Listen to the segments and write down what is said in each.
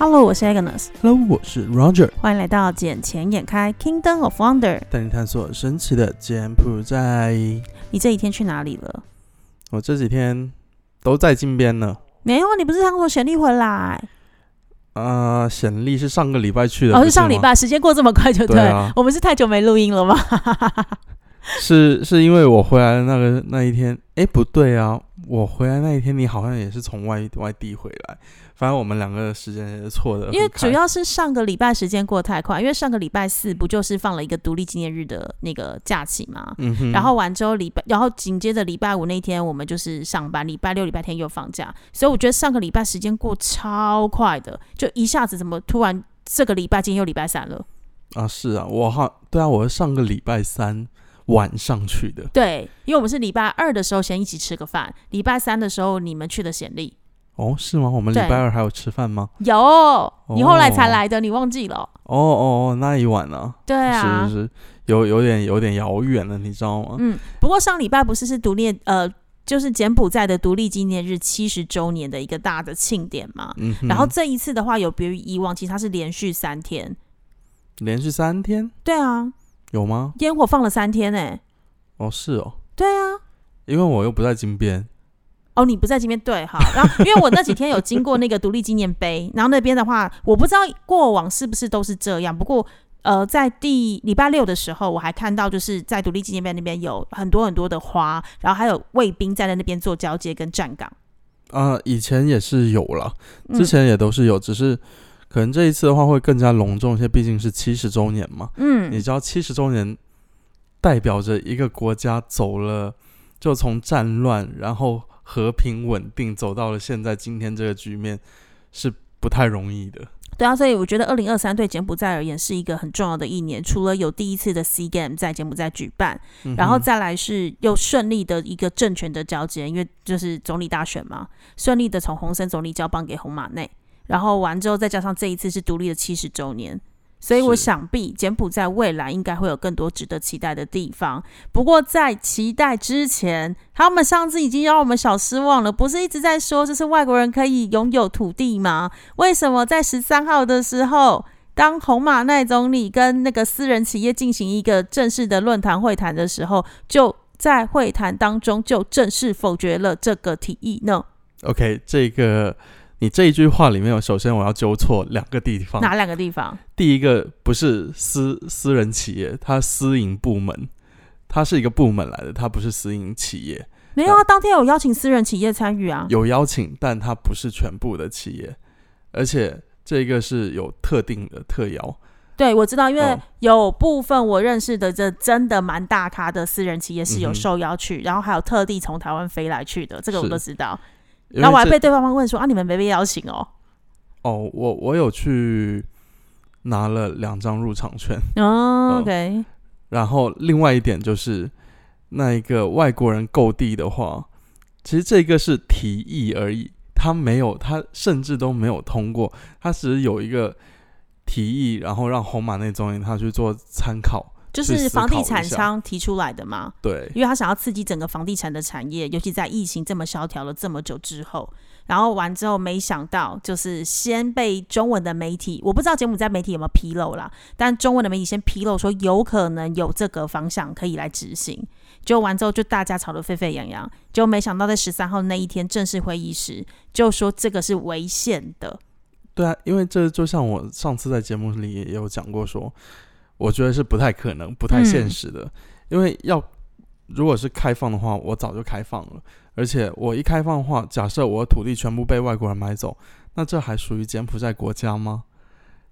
Hello，我是 Agnes，Hello，我是 Roger，欢迎来到《捡钱眼开 Kingdom of Wonder》。带你探索神奇的柬埔寨。你这几天去哪里了？我这几天都在金边呢。没有，你不是刚从显利回来？呃，显利是上个礼拜去的，哦，是上礼拜，时间过这么快就对啊我们是太久没录音了吗？是是因为我回来的那个那一天，哎，不对啊，我回来那一天你好像也是从外外地回来，反正我们两个时间也是错的，因为主要是上个礼拜时间过得太快，因为上个礼拜四不就是放了一个独立纪念日的那个假期嘛？然后完之后礼拜，然后紧接着礼拜五那天我们就是上班，礼拜六、礼拜天又放假，所以我觉得上个礼拜时间过超快的，就一下子怎么突然这个礼拜今天又礼拜三了？啊是啊，我好对啊，我是上个礼拜三晚上去的，对，因为我们是礼拜二的时候先一起吃个饭，礼拜三的时候你们去的显利，哦是吗？我们礼拜二还有吃饭吗？有你后来才来的，你忘记了？哦哦哦，那一晚啊，对啊，是是是，有有点有点遥远了，你知道吗？嗯，不过上礼拜不是是独立呃，就是柬埔寨的独立纪念日七十周年的一个大的庆典嘛。嗯，然后这一次的话，有别于以往，其实它是连续三天。连续三天对啊，有吗？烟火放了三天呢、哦，是哦，对啊，因为我又不在金边，哦，你不在这边对哈，然后因为我那几天有经过那个独立纪念碑，然后那边的话，我不知道过往是不是都是这样，不过呃，在第礼拜六的时候，我还看到就是在独立纪念碑那边有很多很多的花，然后还有卫兵站在那边做交接跟站岗。啊、以前也是有了，嗯。之前也都是有，只是可能这一次的话会更加隆重一些，毕竟是七十周年嘛。嗯，你知道七十周年代表着一个国家走了，就从战乱，然后和平稳定，走到了现在今天这个局面，是不太容易的。对啊，所以我觉得二零二三对柬埔寨而言是一个很重要的一年，除了有第一次的 Sea Game 在柬埔寨举办，嗯然后再来是又顺利的一个政权的交接，因为就是总理大选嘛，顺利的从洪森总理交棒给洪马内，然后完之后再加上这一次是独立的七十周年，所以我想必柬埔寨未来应该会有更多值得期待的地方。不过在期待之前，他们上次已经让我们小失望了，不是一直在说这是外国人可以拥有土地吗？为什么在十三号的时候？当红马奈总理跟那个私人企业进行一个正式的论坛会谈的时候，就在会谈当中就正式否决了这个提议呢？OK，这个你这一句话里面有，首先我要纠错两个地方。哪两个地方？第一个不是私私人企业，它私营部门，它是一个部门来的，它不是私营企业。没有啊，当天有邀请私人企业参与啊。有邀请，但它不是全部的企业，而且这个是有特定的特邀。对，我知道，因为哦有部分我认识的这真的蛮大咖的私人企业是有受邀去，然后还有特地从台湾飞来去的，这个我都知道。然后我还被对方问说啊，你们没被邀请哦？哦，我我有去拿了两张入场券，哦 哦，OK，然后另外一点就是那一个外国人购地的话，其实这个是提议而已，他没有，他甚至都没有通过，他只是有一个提议，然后让红马内总理他去做参考，就是房地产商提出来的嘛。对，因为他想要刺激整个房地产的产业，尤其在疫情这么萧条了这么久之后，然后完之后，没想到就是先被中文的媒体，我不知道节目在媒体有没有披露啦，但中文的媒体先披露说有可能有这个方向可以来执行，就完之后就大家吵得沸沸扬扬，就没想到在十三号那一天正式会议时，就说这个是违宪的，对啊，因为这就像我上次在节目里也有讲过说，我觉得是不太可能、不太现实的。因为要如果是开放的话，我早就开放了。而且我一开放的话，假设我的土地全部被外国人买走，那这还属于柬埔寨国家吗？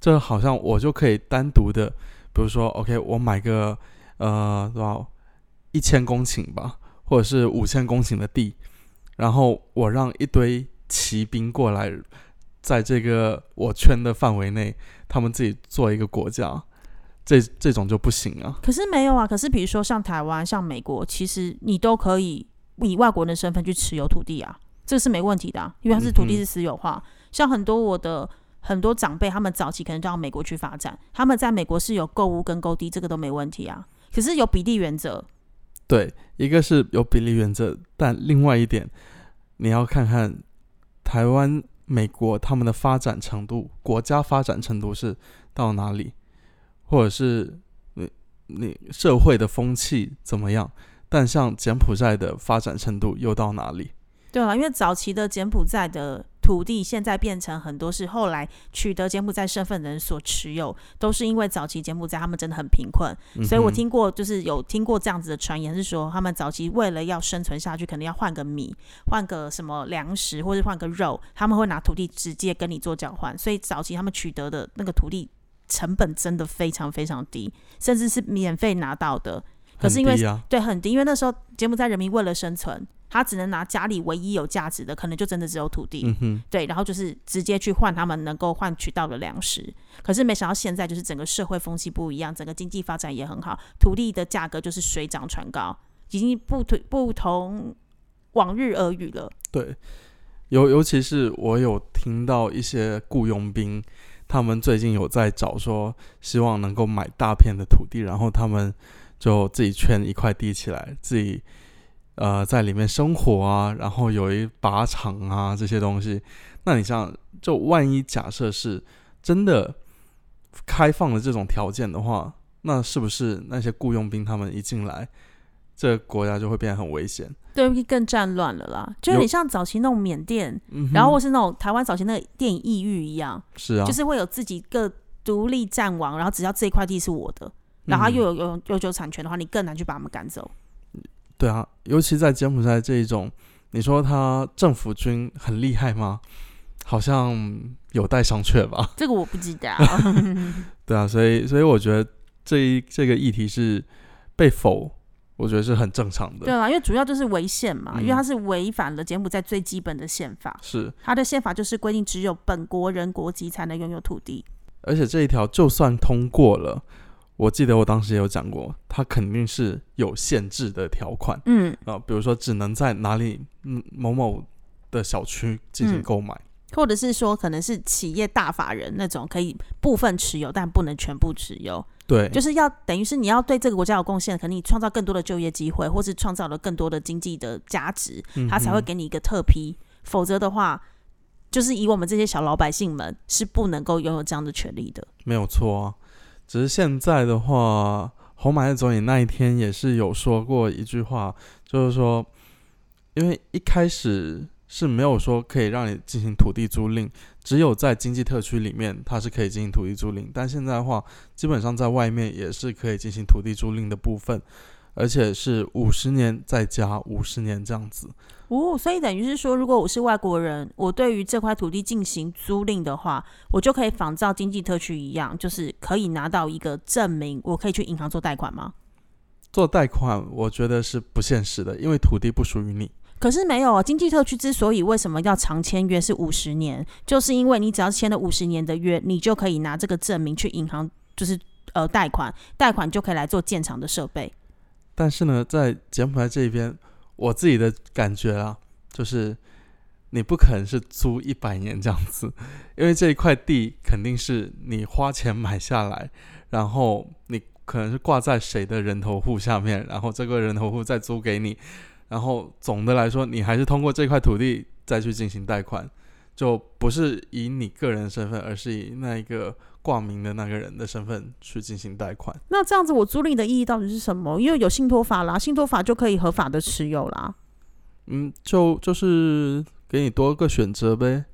这好像我就可以单独的，比如说，OK，我买个呃多少一千公顷吧，或者是五千公顷的地，然后我让一堆骑兵过来，在这个我圈的范围内，他们自己做一个国家，这这种就不行啊。可是没有啊，可是比如说像台湾、像美国，其实你都可以以外国人的身份去持有土地啊，这个是没问题的、啊，因为它是土地是私有化。像很多我的很多长辈，他们早期可能就到美国去发展，他们在美国是有购物跟购地，这个都没问题啊。可是有比例原则，对，一个是有比例原则，但另外一点，你要看看台湾美国他们的发展程度，国家发展程度是到哪里，或者是你你社会的风气怎么样？但像柬埔寨的发展程度又到哪里？对啊，因为早期的柬埔寨的土地，现在变成很多是后来取得柬埔寨身份的人所持有，都是因为早期柬埔寨他们真的很贫困，所以我听过，就是有听过这样子的传言，是说他们早期为了要生存下去，可能要换个米，换个什么粮食，或者换个肉，他们会拿土地直接跟你做交换，所以早期他们取得的那个土地成本真的非常非常低，甚至是免费拿到的。可是因为对很低，因为那时候柬埔寨人民为了生存。他只能拿家里唯一有价值的，可能就真的只有土地，嗯对，然后就是直接去换他们能够换取到的粮食。可是没想到现在就是整个社会风气不一样，整个经济发展也很好，土地的价格就是水涨船高，已经不同不同往日而语了。对，尤尤其是我有听到一些雇佣兵，他们最近有在找说，希望能够买大片的土地，然后他们就自己圈一块地起来，自己。呃，在里面生活啊，然后有一靶场啊，这些东西，那你像，就万一假设是真的开放了这种条件的话，那是不是那些雇佣兵他们一进来，这个国家就会变得很危险？对，更战乱了啦。就有点像早期那种缅甸，然后或是那种台湾早期那个电影《异域》一样，是啊，就是会有自己个独立战王，然后只要这一块地是我的，然后又有有永久产权的话，你更难去把他们赶走。对啊，尤其在柬埔寨这一种，你说他政府军很厉害吗？好像有待商榷吧。这个我不知道。对啊，所以所以我觉得这一这个议题是被否，我觉得是很正常的。对啊，因为主要就是违宪嘛，因为它是违反了柬埔寨最基本的宪法。是，它的宪法就是规定只有本国人国籍才能拥有土地。而且这一条就算通过了。我记得我当时也有讲过，它肯定是有限制的条款，嗯啊，比如说只能在哪里嗯某某的小区进行购买，或者是说可能是企业大法人那种可以部分持有，但不能全部持有。对，就是要等于是你要对这个国家有贡献，可能你创造更多的就业机会，或是创造了更多的经济的价值，他才会给你一个特批。否则的话，就是以我们这些小老百姓们是不能够拥有这样的权利的。没有错啊。只是现在的话，红马的总理那一天也是有说过一句话，就是说，因为一开始是没有说可以让你进行土地租赁，只有在经济特区里面它是可以进行土地租赁，但现在的话，基本上在外面也是可以进行土地租赁的部分，而且是五十年再加五十年这样子。哦，所以等于是说，如果我是外国人，我对于这块土地进行租赁的话，我就可以仿照经济特区一样，就是可以拿到一个证明，我可以去银行做贷款吗？做贷款，我觉得是不现实的，因为土地不属于你。可是没有啊，经济特区之所以为什么要长签约是五十年，就是因为你只要签了五十年的约，你就可以拿这个证明去银行，就是呃贷款，贷款就可以来做建厂的设备。但是呢，在柬埔寨这边。我自己的感觉啊，就是你不可能是租一百年这样子，因为这一块地肯定是你花钱买下来，然后你可能是挂在谁的人头户下面，然后这个人头户再租给你，然后总的来说，你还是通过这块土地再去进行贷款，就不是以你个人身份，而是以那一个。挂名的那个人的身份去进行贷款，那这样子我租赁的意义到底是什么？因为有信托法啦，信托法就可以合法的持有啦。嗯，就就是给你多个选择呗。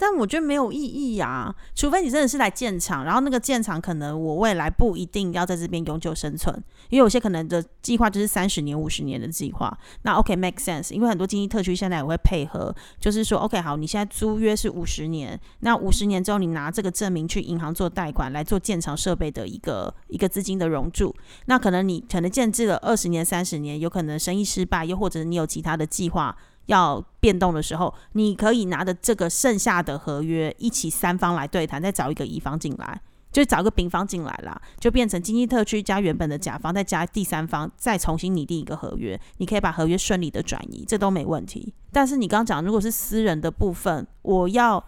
但我觉得没有意义呀，除非你真的是来建厂，然后那个建厂可能我未来不一定要在这边永久生存，因为有些可能的计划就是三十年、五十年的计划。那 OK make sense，因为很多经济特区现在也会配合，就是说 OK 好，你现在租约是五十年，那五十年之后你拿这个证明去银行做贷款来做建厂设备的一个一个资金的融注，那可能你可能建制了二十年、三十年，有可能生意失败，又或者你有其他的计划。要变动的时候，你可以拿着这个剩下的合约一起三方来对谈，再找一个乙方进来，就找个丙方进来啦，就变成经济特区加原本的甲方，再加第三方，再重新拟定一个合约，你可以把合约顺利的转移，这都没问题。但是你刚刚讲，如果是私人的部分，我要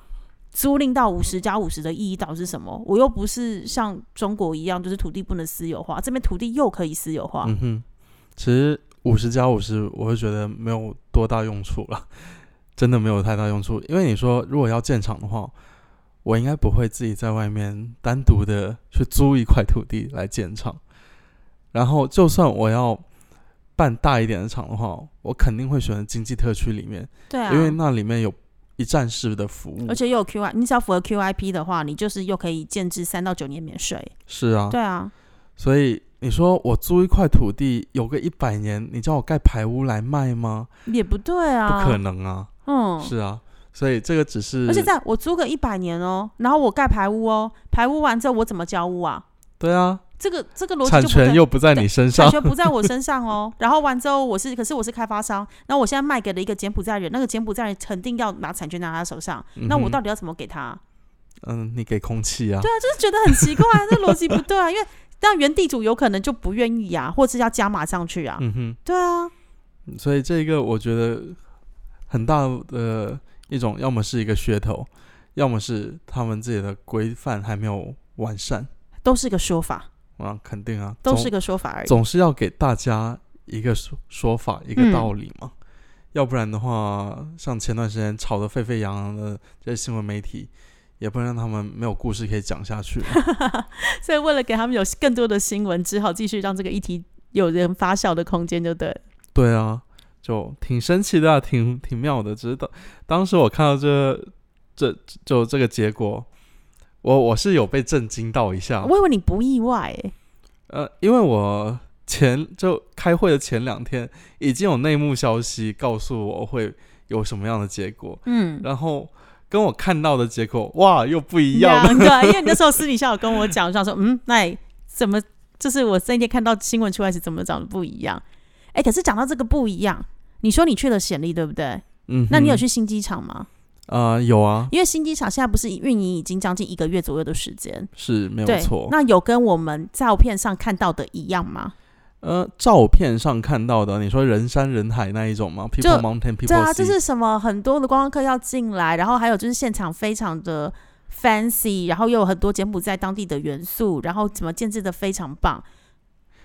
租赁到五十加五十的意义到底是什么？我又不是像中国一样，就是土地不能私有化，这边土地又可以私有化。嗯哼，其实。五十加五十，我会觉得没有多大用处了。真的没有太大用处。因为你说如果要建厂的话，我应该不会自己在外面单独的去租一块土地来建厂。然后，就算我要办大一点的厂的话，我肯定会选择经济特区里面，对啊，因为那里面有一站式的服务而。且又有 QI，你只要符合 QIP 的话，你就是又可以建制三到九年免税。是啊，对啊，所以你说我租一块土地有个一百年，你叫我盖排屋来卖吗？也不对啊，不可。能啊！嗯，是啊，所以这个只是，而且在我租个一百年哦，然后我盖排屋哦，排屋完之后我怎么交屋啊？对啊，这个这个逻辑产就不对权又不在你身上产，权不在我身上哦。然后完之后，我是可是我是开发商，然后我现在卖给了一个柬埔寨人，那个柬埔寨人肯定要拿产权拿他手上，那我到底要怎么给他？嗯，你给空气啊，对啊，就是觉得很奇怪，这逻辑不对啊，因为让原地主有可能就不愿意啊，或者是要加码上去啊。嗯哼，对啊，所以这个我觉得很大的一种，要么是一个噱头，要么是他们自己的规范还没有完善都是个说法，啊，肯定啊，都是个说法而已。总是要给大家一个说说法，一个嗯道理嘛。要不然的话，像前段时间吵得沸沸扬扬的这些新闻媒体，也不能让他们没有故事可以讲下去嘛。所以为了给他们有更多的新闻，只好继续让这个议题有人发酵的空间，就对了。对啊，就挺神奇的、啊，挺挺妙的。只是当当时我看到这这就这个结果，我我是有被震惊到一下。我以为你不意外诶、呃，因为我前就开会的前两天已经有内幕消息告诉我会有什么样的结果，嗯，然后跟我看到的结果哇又不一样了。对，因为你那时候私底下有跟我讲，我想说，嗯，那怎么就是我那天看到新闻出来是怎么长得不一样？哎、可是讲到这个不一样，你说你去了显利，对不对？嗯，那你有去新机场吗？啊、有啊，因为新机场现在不是运营已经将近一个月左右的时间，是没有错。，那有跟我们照片上看到的一样吗？呃，照片上看到的，你说人山人海那一种吗？People Mountain, People 对啊，Sea 就是什么很多的观光客要进来，然后还有就是现场非常的 fancy，然后又有很多柬埔寨当地的元素，然后怎么建制的非常棒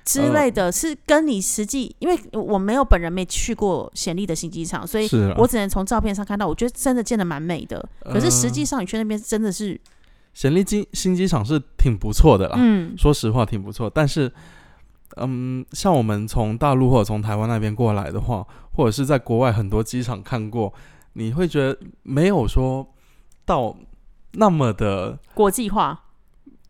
之类的，是跟你实际，因为我没有本人没去过暹粒的新机场，所以我只能从照片上看到，我觉得真的建的蛮美的。可是实际呃上你去那边真的是，暹粒机新机场是挺不错的啦，嗯，说实话挺不错。但是，嗯，像我们从大陆或者从台湾那边过来的话，或者是在国外很多机场看过，你会觉得没有说到那么的，国际化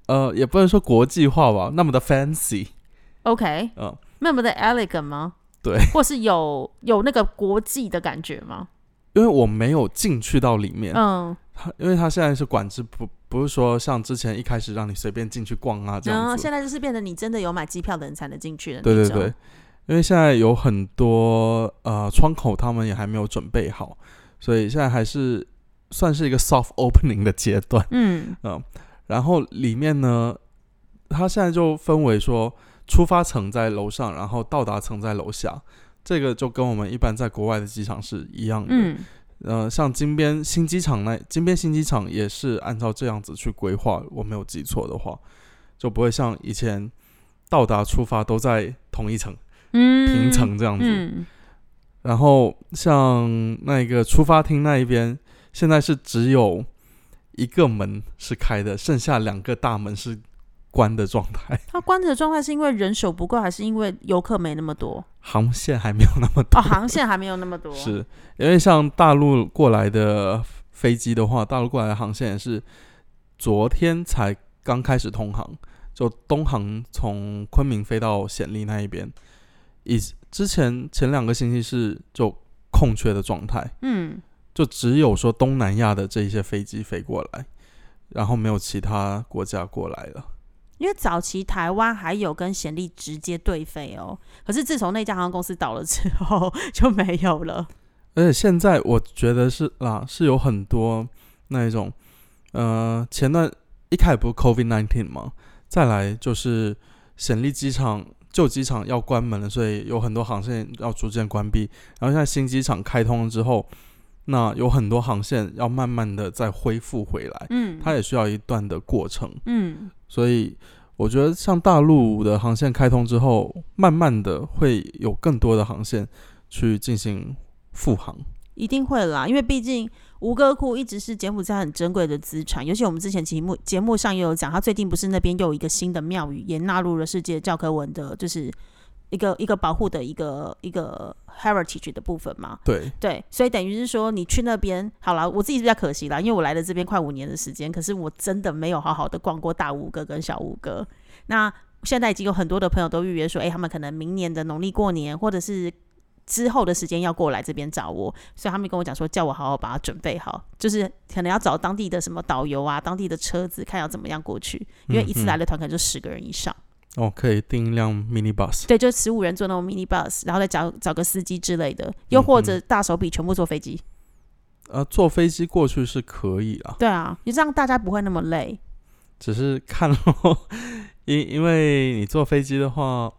呃，也不能说国际化吧，那么的 fancy，，OK，嗯、那么的 elegant 吗？对，或是有有那个国际的感觉吗？因为我没有进去到里面，嗯，它因为它现在是管制，不不是说像之前一开始让你随便进去逛啊这然后样子。现在就是变得你真的有买机票的人才能进去的。对对对，因为现在有很多呃窗口他们也还没有准备好，所以现在还是算是一个 soft opening 的阶段。嗯嗯然后里面呢，它现在就分为说出发层在楼上，然后到达层在楼下。这个就跟我们一般在国外的机场是一样的。嗯呃，像金边新机场那金边新机场也是按照这样子去规划，我没有记错的话，就不会像以前到达出发都在同一层嗯，平层这样子。嗯然后像那个出发厅那一边，现在是只有一个门是开的，剩下两个大门是关的状态，它关着的状态是因为人手不够，还是因为游客没那么多？航线还没有那么多。哦，航线还没有那么多。是因为像大陆过来的飞机的话，大陆过来的航线也是昨天才刚开始通航，就东航从昆明飞到暹粒那一边，以之前前两个星期是就空缺的状态，嗯，就只有说东南亚的这一些飞机飞过来，然后没有其他国家过来了。因为早期台湾还有跟显利直接对飞哦，可是自从那家航空公司倒了之后就没有了。而且现在我觉得是啦，是有很多那一种，呃，前段一开始不是 COVID nineteen 嘛，再来就是显利机场旧机场要关门了，所以有很多航线要逐渐关闭。然后现在新机场开通了之后，那有很多航线要慢慢的再恢复回来，嗯，它也需要一段的过程。嗯所以我觉得像大陆的航线开通之后，慢慢的会有更多的航线去进行复航。一定会啦，因为毕竟吴哥窟一直是柬埔寨很珍贵的资产，尤其我们之前节目节目上也有讲，它最近不是那边又有一个新的庙宇也纳入了世界教科文的，就是一个一个保护的一个一个 heritage 的部分嘛。对，对，所以等于是说你去那边好了，我自己是比较可惜啦，因为我来了这边快五年的时间，可是我真的没有好好的逛过大吴哥跟小吴哥。那现在已经有很多的朋友都预约说，诶，他们可能明年的农历过年或者是之后的时间要过来这边找我，所以他们跟我讲说，叫我好好把它准备好，就是可能要找当地的什么导游啊，当地的车子，看要怎么样过去，因为一次来的团可能就十个人以上。哦，可以订一辆 mini bus。对，就十五人坐那种 mini bus，然后再找找个司机之类的，又或者大手笔全部坐飞机。呃，坐飞机过去是可以啊。对啊，你这样大家不会那么累。只是看咯，因因为你坐飞机的话，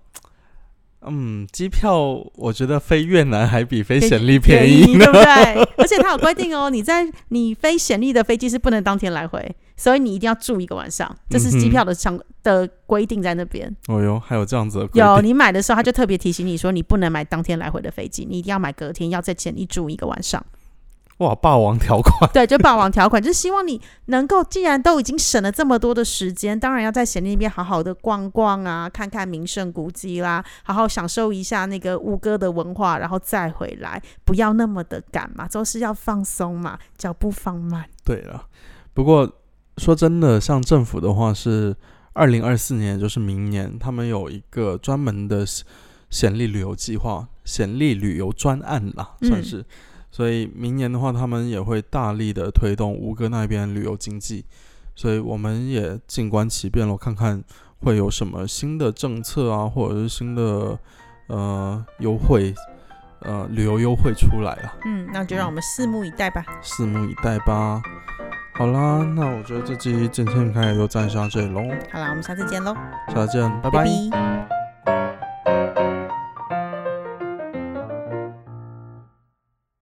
嗯，机票我觉得飞越南还比飞暹粒便宜，对不对？而且它有规定哦，你在你飞暹粒的飞机是不能当天来回，所以你一定要住一个晚上，这是机票的相的规定在那边。哦哟，还有这样子的有，你买的时候他就特别提醒你说，你不能买当天来回的飞机，你一定要买隔天，要在前一住一个晚上。哇，霸王条款！对，就霸王条款，就是希望你能够，既然都已经省了这么多的时间，当然要在咸宁那边好好的逛逛啊，看看名胜古迹啦，好好享受一下那个吴哥的文化，然后再回来，不要那么的赶嘛，都是要放松嘛，脚步放慢。对了，不过说真的，像政府的话是二零二四年，就是明年，他们有一个专门的显力旅游计划，显力旅游专案啦，算是。所以明年的话，他们也会大力的推动吴哥那边旅游经济，所以我们也静观其变咯，看看会有什么新的政策啊，或者是新的呃优惠，呃旅游优惠出来了。嗯，那就让我们拭目以待吧。拭目以待吧。好啦，那我觉得这期今天应该也就暂时到这里喽。好啦，我们下次见喽，下次见，拜拜。